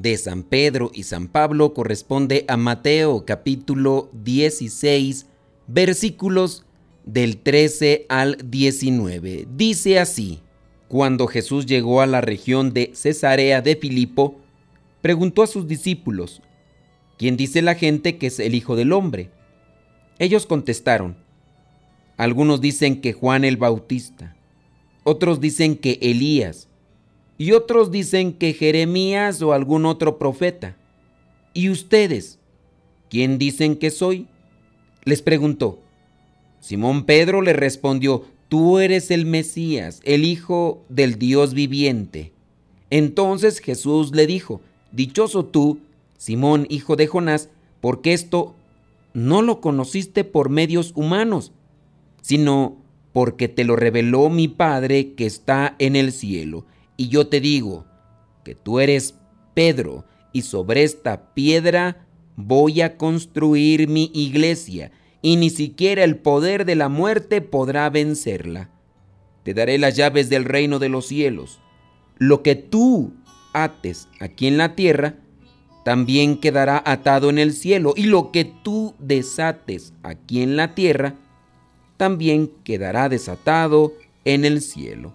de San Pedro y San Pablo corresponde a Mateo capítulo 16 versículos del 13 al 19. Dice así, cuando Jesús llegó a la región de Cesarea de Filipo, preguntó a sus discípulos, ¿quién dice la gente que es el Hijo del Hombre? Ellos contestaron, algunos dicen que Juan el Bautista otros dicen que Elías, y otros dicen que Jeremías o algún otro profeta. ¿Y ustedes? ¿Quién dicen que soy? Les preguntó. Simón Pedro le respondió, Tú eres el Mesías, el Hijo del Dios viviente. Entonces Jesús le dijo, Dichoso tú, Simón, hijo de Jonás, porque esto no lo conociste por medios humanos, sino porque te lo reveló mi Padre que está en el cielo. Y yo te digo que tú eres Pedro, y sobre esta piedra voy a construir mi iglesia, y ni siquiera el poder de la muerte podrá vencerla. Te daré las llaves del reino de los cielos. Lo que tú ates aquí en la tierra, también quedará atado en el cielo, y lo que tú desates aquí en la tierra, también quedará desatado en el cielo.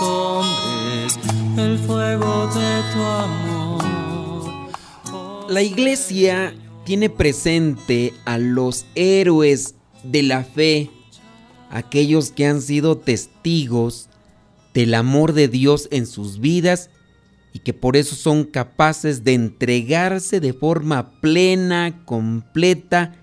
hombres el fuego de tu amor. La iglesia tiene presente a los héroes de la fe, aquellos que han sido testigos del amor de Dios en sus vidas y que por eso son capaces de entregarse de forma plena, completa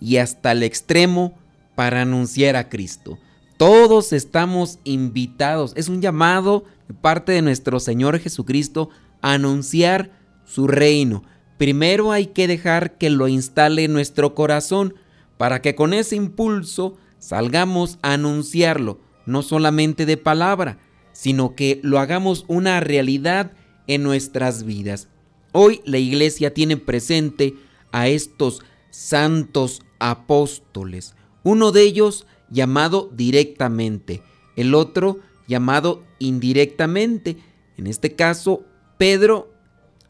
y hasta el extremo para anunciar a Cristo. Todos estamos invitados, es un llamado de parte de nuestro Señor Jesucristo a anunciar su reino. Primero hay que dejar que lo instale en nuestro corazón para que con ese impulso salgamos a anunciarlo, no solamente de palabra, sino que lo hagamos una realidad en nuestras vidas. Hoy la iglesia tiene presente a estos santos apóstoles, uno de ellos llamado directamente, el otro llamado indirectamente. En este caso, Pedro,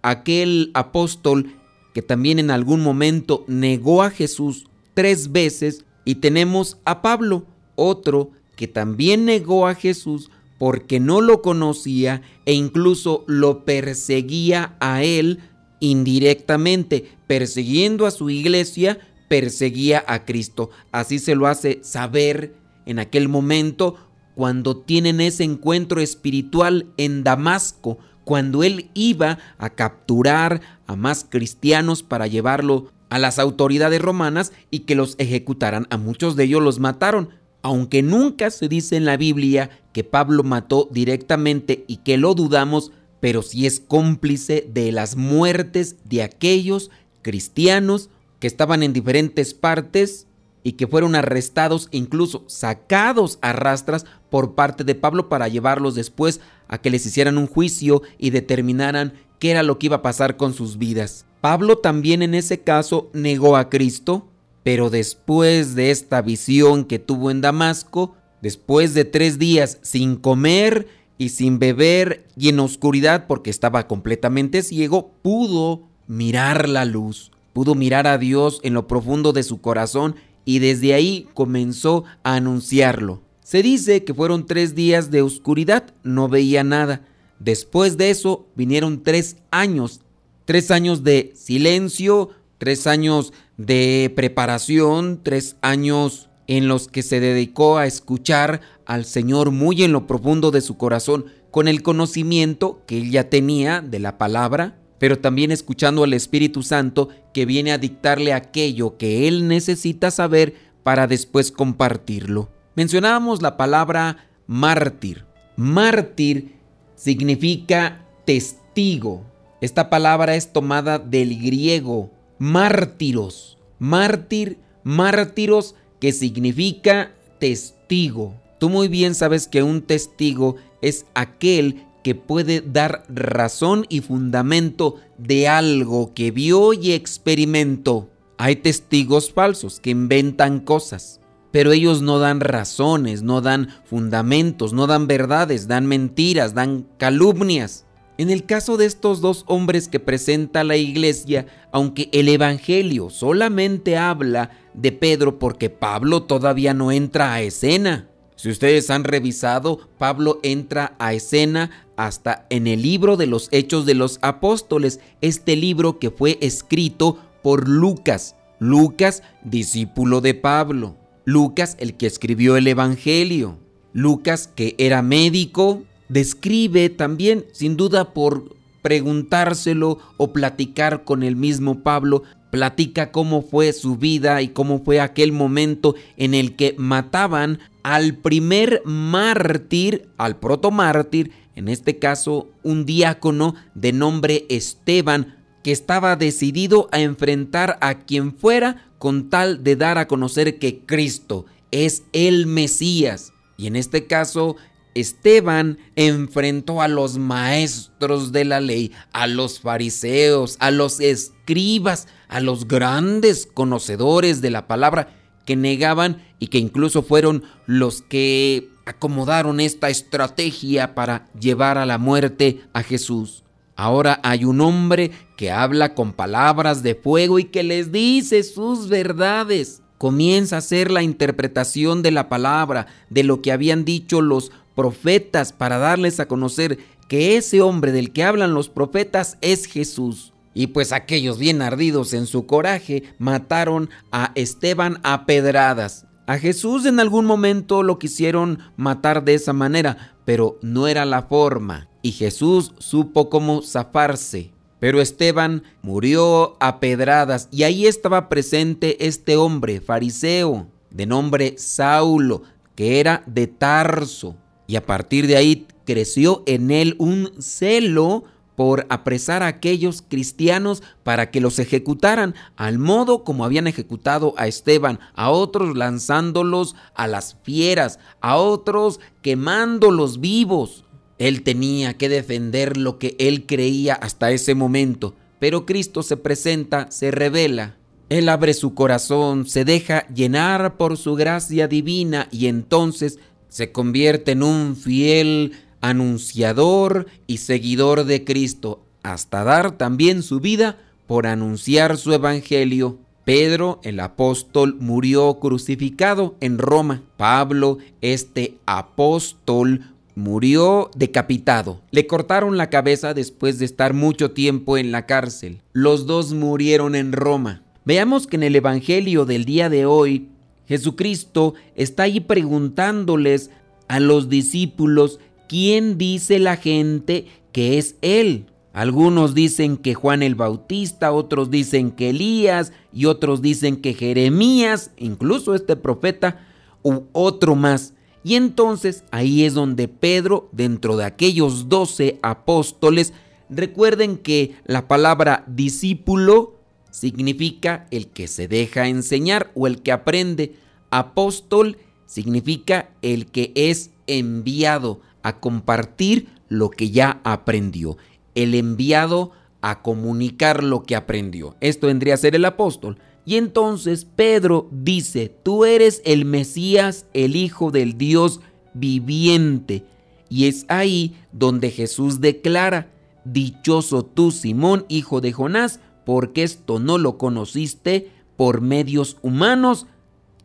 aquel apóstol que también en algún momento negó a Jesús tres veces, y tenemos a Pablo, otro que también negó a Jesús porque no lo conocía e incluso lo perseguía a él indirectamente, persiguiendo a su iglesia perseguía a Cristo. Así se lo hace saber en aquel momento cuando tienen ese encuentro espiritual en Damasco, cuando él iba a capturar a más cristianos para llevarlo a las autoridades romanas y que los ejecutaran. A muchos de ellos los mataron, aunque nunca se dice en la Biblia que Pablo mató directamente y que lo dudamos, pero sí es cómplice de las muertes de aquellos cristianos que estaban en diferentes partes y que fueron arrestados incluso sacados a rastras por parte de Pablo para llevarlos después a que les hicieran un juicio y determinaran qué era lo que iba a pasar con sus vidas. Pablo también en ese caso negó a Cristo, pero después de esta visión que tuvo en Damasco, después de tres días sin comer y sin beber y en oscuridad porque estaba completamente ciego, pudo mirar la luz, pudo mirar a Dios en lo profundo de su corazón y desde ahí comenzó a anunciarlo. Se dice que fueron tres días de oscuridad, no veía nada. Después de eso vinieron tres años, tres años de silencio, tres años de preparación, tres años en los que se dedicó a escuchar al Señor muy en lo profundo de su corazón, con el conocimiento que él ya tenía de la palabra, pero también escuchando al Espíritu Santo que viene a dictarle aquello que él necesita saber para después compartirlo. Mencionábamos la palabra mártir. Mártir significa testigo. Esta palabra es tomada del griego mártiros. Mártir, mártiros, que significa testigo. Tú muy bien sabes que un testigo es aquel que puede dar razón y fundamento de algo que vio y experimentó. Hay testigos falsos que inventan cosas, pero ellos no dan razones, no dan fundamentos, no dan verdades, dan mentiras, dan calumnias. En el caso de estos dos hombres que presenta la iglesia, aunque el Evangelio solamente habla de Pedro porque Pablo todavía no entra a escena, si ustedes han revisado, Pablo entra a escena hasta en el libro de los Hechos de los Apóstoles, este libro que fue escrito por Lucas. Lucas, discípulo de Pablo. Lucas, el que escribió el Evangelio. Lucas, que era médico, describe también, sin duda por preguntárselo o platicar con el mismo Pablo, platica cómo fue su vida y cómo fue aquel momento en el que mataban al primer mártir, al protomártir, en este caso un diácono de nombre Esteban, que estaba decidido a enfrentar a quien fuera con tal de dar a conocer que Cristo es el Mesías. Y en este caso, Esteban enfrentó a los maestros de la ley, a los fariseos, a los escribas, a los grandes conocedores de la palabra que negaban y que incluso fueron los que acomodaron esta estrategia para llevar a la muerte a Jesús. Ahora hay un hombre que habla con palabras de fuego y que les dice sus verdades. Comienza a hacer la interpretación de la palabra, de lo que habían dicho los profetas para darles a conocer que ese hombre del que hablan los profetas es Jesús. Y pues aquellos bien ardidos en su coraje mataron a Esteban a pedradas. A Jesús en algún momento lo quisieron matar de esa manera, pero no era la forma. Y Jesús supo cómo zafarse. Pero Esteban murió a pedradas y ahí estaba presente este hombre fariseo de nombre Saulo, que era de Tarso. Y a partir de ahí creció en él un celo por apresar a aquellos cristianos para que los ejecutaran, al modo como habían ejecutado a Esteban, a otros lanzándolos a las fieras, a otros quemándolos vivos. Él tenía que defender lo que él creía hasta ese momento, pero Cristo se presenta, se revela. Él abre su corazón, se deja llenar por su gracia divina y entonces se convierte en un fiel anunciador y seguidor de Cristo, hasta dar también su vida por anunciar su evangelio. Pedro, el apóstol, murió crucificado en Roma. Pablo, este apóstol, murió decapitado. Le cortaron la cabeza después de estar mucho tiempo en la cárcel. Los dos murieron en Roma. Veamos que en el Evangelio del día de hoy, Jesucristo está ahí preguntándoles a los discípulos ¿quién dice la gente que es Él? Algunos dicen que Juan el Bautista, otros dicen que Elías y otros dicen que Jeremías, incluso este profeta, u otro más. Y entonces ahí es donde Pedro, dentro de aquellos doce apóstoles, recuerden que la palabra discípulo significa el que se deja enseñar o el que aprende. Apóstol significa el que es enviado a compartir lo que ya aprendió. El enviado a comunicar lo que aprendió. Esto vendría a ser el apóstol. Y entonces Pedro dice, tú eres el Mesías, el Hijo del Dios viviente. Y es ahí donde Jesús declara, Dichoso tú, Simón, hijo de Jonás, porque esto no lo conociste por medios humanos,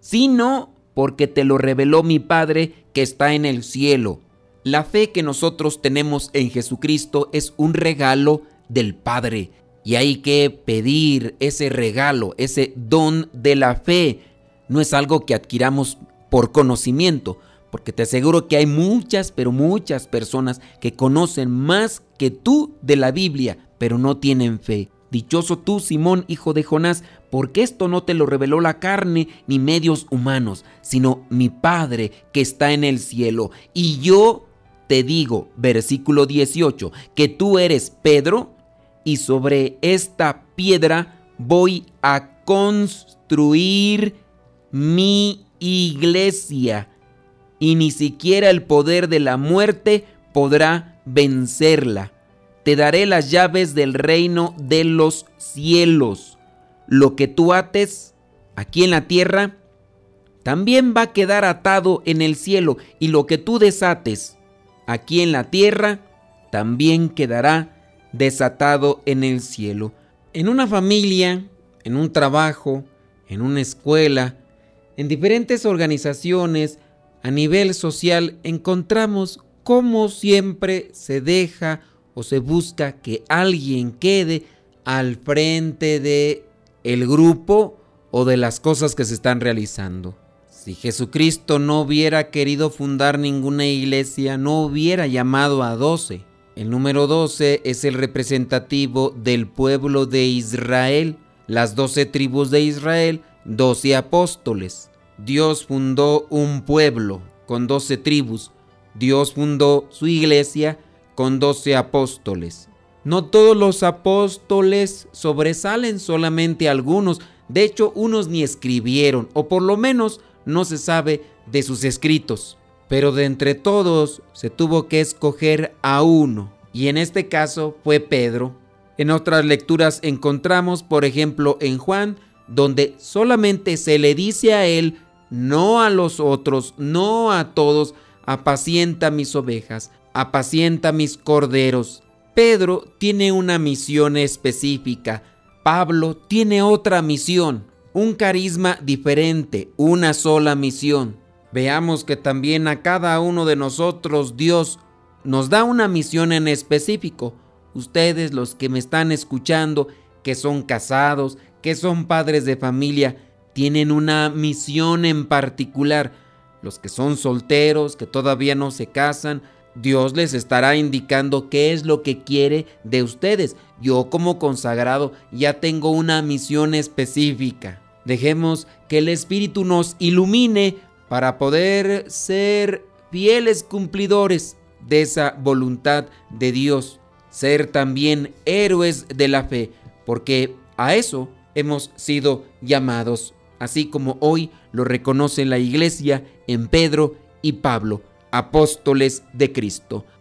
sino porque te lo reveló mi Padre que está en el cielo. La fe que nosotros tenemos en Jesucristo es un regalo del Padre. Y hay que pedir ese regalo, ese don de la fe. No es algo que adquiramos por conocimiento, porque te aseguro que hay muchas, pero muchas personas que conocen más que tú de la Biblia, pero no tienen fe. Dichoso tú, Simón, hijo de Jonás, porque esto no te lo reveló la carne ni medios humanos, sino mi Padre que está en el cielo. Y yo te digo, versículo 18, que tú eres Pedro, y sobre esta piedra voy a construir mi iglesia y ni siquiera el poder de la muerte podrá vencerla. Te daré las llaves del reino de los cielos. Lo que tú ates aquí en la tierra, también va a quedar atado en el cielo, y lo que tú desates aquí en la tierra, también quedará desatado en el cielo. En una familia, en un trabajo, en una escuela, en diferentes organizaciones, a nivel social encontramos cómo siempre se deja o se busca que alguien quede al frente de el grupo o de las cosas que se están realizando. Si Jesucristo no hubiera querido fundar ninguna iglesia, no hubiera llamado a doce. El número doce es el representativo del pueblo de Israel, las doce tribus de Israel, doce apóstoles. Dios fundó un pueblo con doce tribus. Dios fundó su iglesia con doce apóstoles. No todos los apóstoles sobresalen, solamente algunos. De hecho, unos ni escribieron, o por lo menos no se sabe de sus escritos. Pero de entre todos se tuvo que escoger a uno, y en este caso fue Pedro. En otras lecturas encontramos, por ejemplo, en Juan, donde solamente se le dice a él no a los otros, no a todos, apacienta mis ovejas, apacienta mis corderos. Pedro tiene una misión específica, Pablo tiene otra misión, un carisma diferente, una sola misión. Veamos que también a cada uno de nosotros Dios nos da una misión en específico. Ustedes los que me están escuchando, que son casados, que son padres de familia, tienen una misión en particular. Los que son solteros, que todavía no se casan, Dios les estará indicando qué es lo que quiere de ustedes. Yo como consagrado ya tengo una misión específica. Dejemos que el Espíritu nos ilumine para poder ser fieles cumplidores de esa voluntad de Dios. Ser también héroes de la fe, porque a eso hemos sido llamados así como hoy lo reconoce la iglesia en Pedro y Pablo, apóstoles de Cristo.